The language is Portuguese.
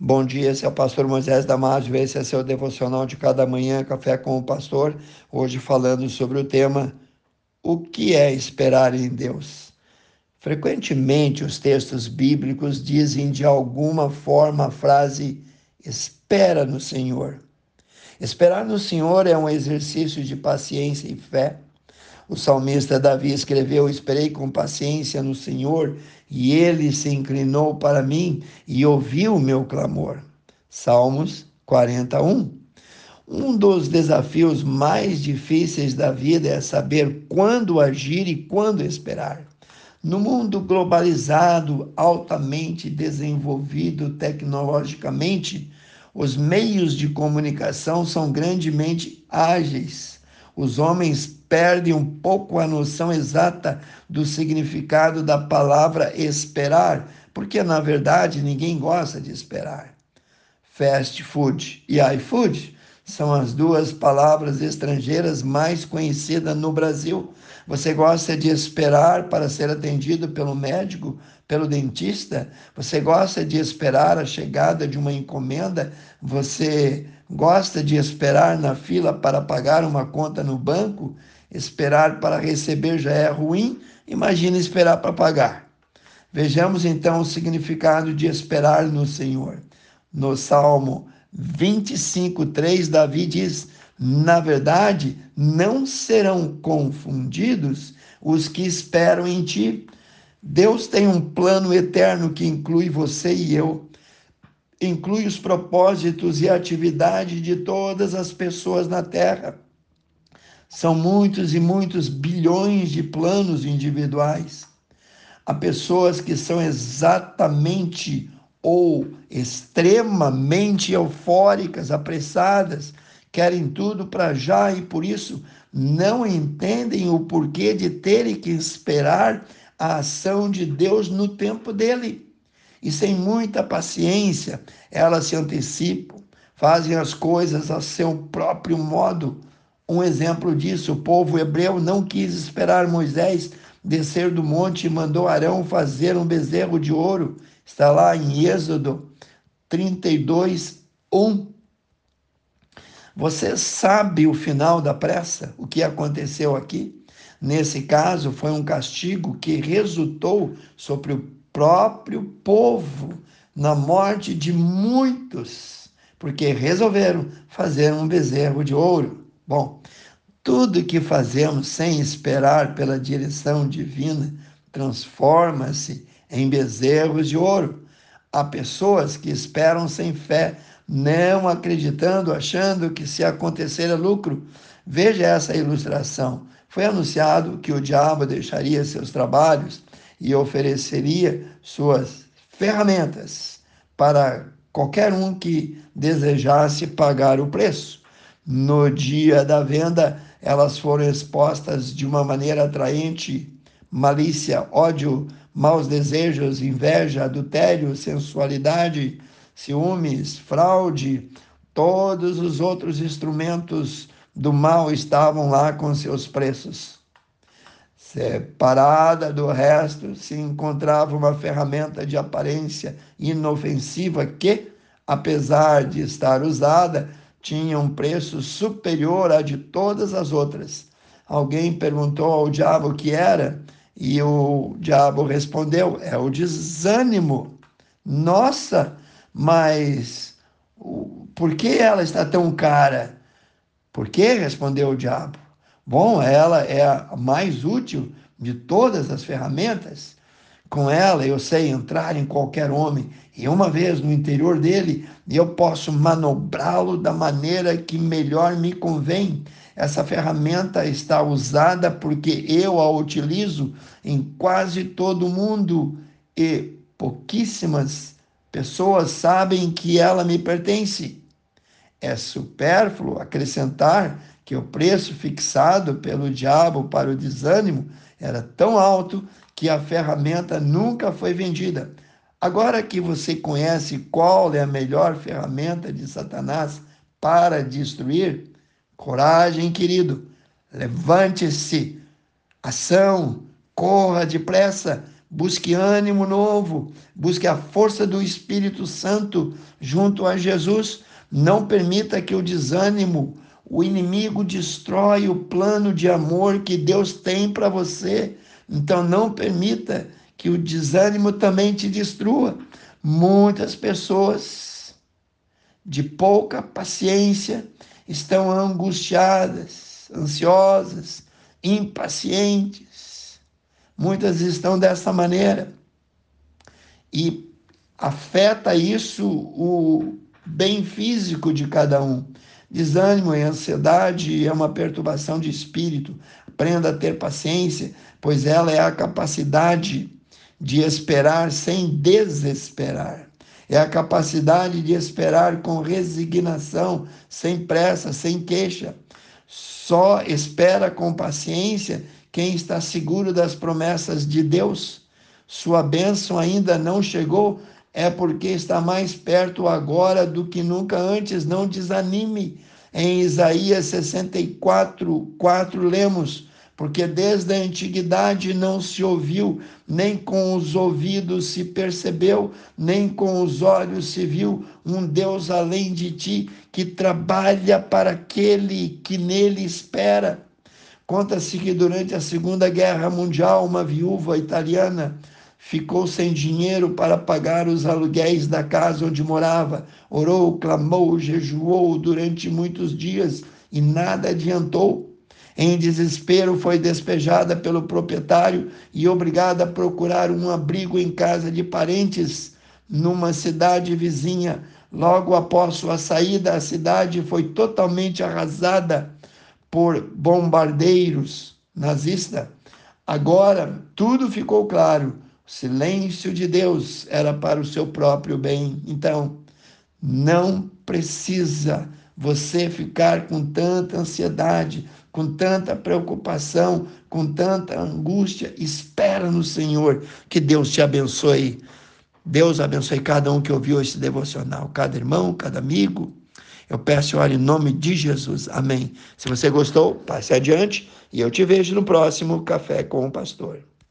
Bom dia, esse é o pastor Moisés Damásio, esse é seu devocional de cada manhã, Café com o Pastor, hoje falando sobre o tema O que é esperar em Deus? Frequentemente os textos bíblicos dizem de alguma forma a frase espera no Senhor. Esperar no Senhor é um exercício de paciência e fé o salmista Davi escreveu: Esperei com paciência no Senhor, e ele se inclinou para mim e ouviu o meu clamor. Salmos 41. Um dos desafios mais difíceis da vida é saber quando agir e quando esperar. No mundo globalizado, altamente desenvolvido tecnologicamente, os meios de comunicação são grandemente ágeis os homens perdem um pouco a noção exata do significado da palavra esperar, porque na verdade ninguém gosta de esperar. Fast food e iFood são as duas palavras estrangeiras mais conhecidas no Brasil. Você gosta de esperar para ser atendido pelo médico, pelo dentista? Você gosta de esperar a chegada de uma encomenda? Você gosta de esperar na fila para pagar uma conta no banco? Esperar para receber já é ruim, imagina esperar para pagar. Vejamos então o significado de esperar no Senhor. No Salmo 25, 3, Davi diz: Na verdade, não serão confundidos os que esperam em ti. Deus tem um plano eterno que inclui você e eu, inclui os propósitos e atividade de todas as pessoas na terra. São muitos e muitos bilhões de planos individuais. Há pessoas que são exatamente ou extremamente eufóricas, apressadas, querem tudo para já e por isso não entendem o porquê de terem que esperar a ação de Deus no tempo dele. E sem muita paciência, elas se antecipam, fazem as coisas a seu próprio modo. Um exemplo disso, o povo hebreu não quis esperar Moisés descer do monte e mandou Arão fazer um bezerro de ouro Está lá em Êxodo 32, 1. Você sabe o final da pressa? O que aconteceu aqui? Nesse caso, foi um castigo que resultou sobre o próprio povo na morte de muitos, porque resolveram fazer um bezerro de ouro. Bom, tudo que fazemos sem esperar pela direção divina transforma-se em bezerros de ouro. Há pessoas que esperam sem fé, não acreditando, achando que se acontecer é lucro. Veja essa ilustração. Foi anunciado que o diabo deixaria seus trabalhos e ofereceria suas ferramentas para qualquer um que desejasse pagar o preço. No dia da venda, elas foram expostas de uma maneira atraente malícia, ódio, maus desejos, inveja, adultério, sensualidade, ciúmes, fraude, todos os outros instrumentos do mal estavam lá com seus preços. Separada do resto se encontrava uma ferramenta de aparência inofensiva que, apesar de estar usada, tinha um preço superior a de todas as outras. Alguém perguntou ao diabo o que era, e o diabo respondeu: é o desânimo. Nossa, mas por que ela está tão cara? Por que? respondeu o diabo. Bom, ela é a mais útil de todas as ferramentas. Com ela eu sei entrar em qualquer homem e uma vez no interior dele eu posso manobrá-lo da maneira que melhor me convém. Essa ferramenta está usada porque eu a utilizo em quase todo mundo e pouquíssimas pessoas sabem que ela me pertence. É supérfluo acrescentar que o preço fixado pelo diabo para o desânimo era tão alto que a ferramenta nunca foi vendida. Agora que você conhece qual é a melhor ferramenta de Satanás para destruir, Coragem, querido. Levante-se. Ação. Corra depressa, busque ânimo novo, busque a força do Espírito Santo junto a Jesus. Não permita que o desânimo, o inimigo destrói o plano de amor que Deus tem para você. Então não permita que o desânimo também te destrua. Muitas pessoas de pouca paciência estão angustiadas, ansiosas, impacientes. Muitas estão dessa maneira. E afeta isso o bem físico de cada um. Desânimo e ansiedade é uma perturbação de espírito. Aprenda a ter paciência, pois ela é a capacidade de esperar sem desesperar. É a capacidade de esperar com resignação, sem pressa, sem queixa. Só espera com paciência quem está seguro das promessas de Deus. Sua bênção ainda não chegou, é porque está mais perto agora do que nunca antes. Não desanime. Em Isaías 64, 4 lemos: Porque desde a antiguidade não se ouviu, nem com os ouvidos se percebeu, nem com os olhos se viu um Deus além de ti, que trabalha para aquele que nele espera. Conta-se que durante a Segunda Guerra Mundial, uma viúva italiana ficou sem dinheiro para pagar os aluguéis da casa onde morava. Orou, clamou, jejuou durante muitos dias e nada adiantou. Em desespero, foi despejada pelo proprietário e obrigada a procurar um abrigo em casa de parentes numa cidade vizinha. Logo após sua saída, a cidade foi totalmente arrasada por bombardeiros nazistas. Agora tudo ficou claro silêncio de Deus era para o seu próprio bem. Então, não precisa você ficar com tanta ansiedade, com tanta preocupação, com tanta angústia. Espera no Senhor, que Deus te abençoe. Deus abençoe cada um que ouviu esse devocional, cada irmão, cada amigo. Eu peço oro em nome de Jesus. Amém. Se você gostou, passe adiante e eu te vejo no próximo Café com o Pastor.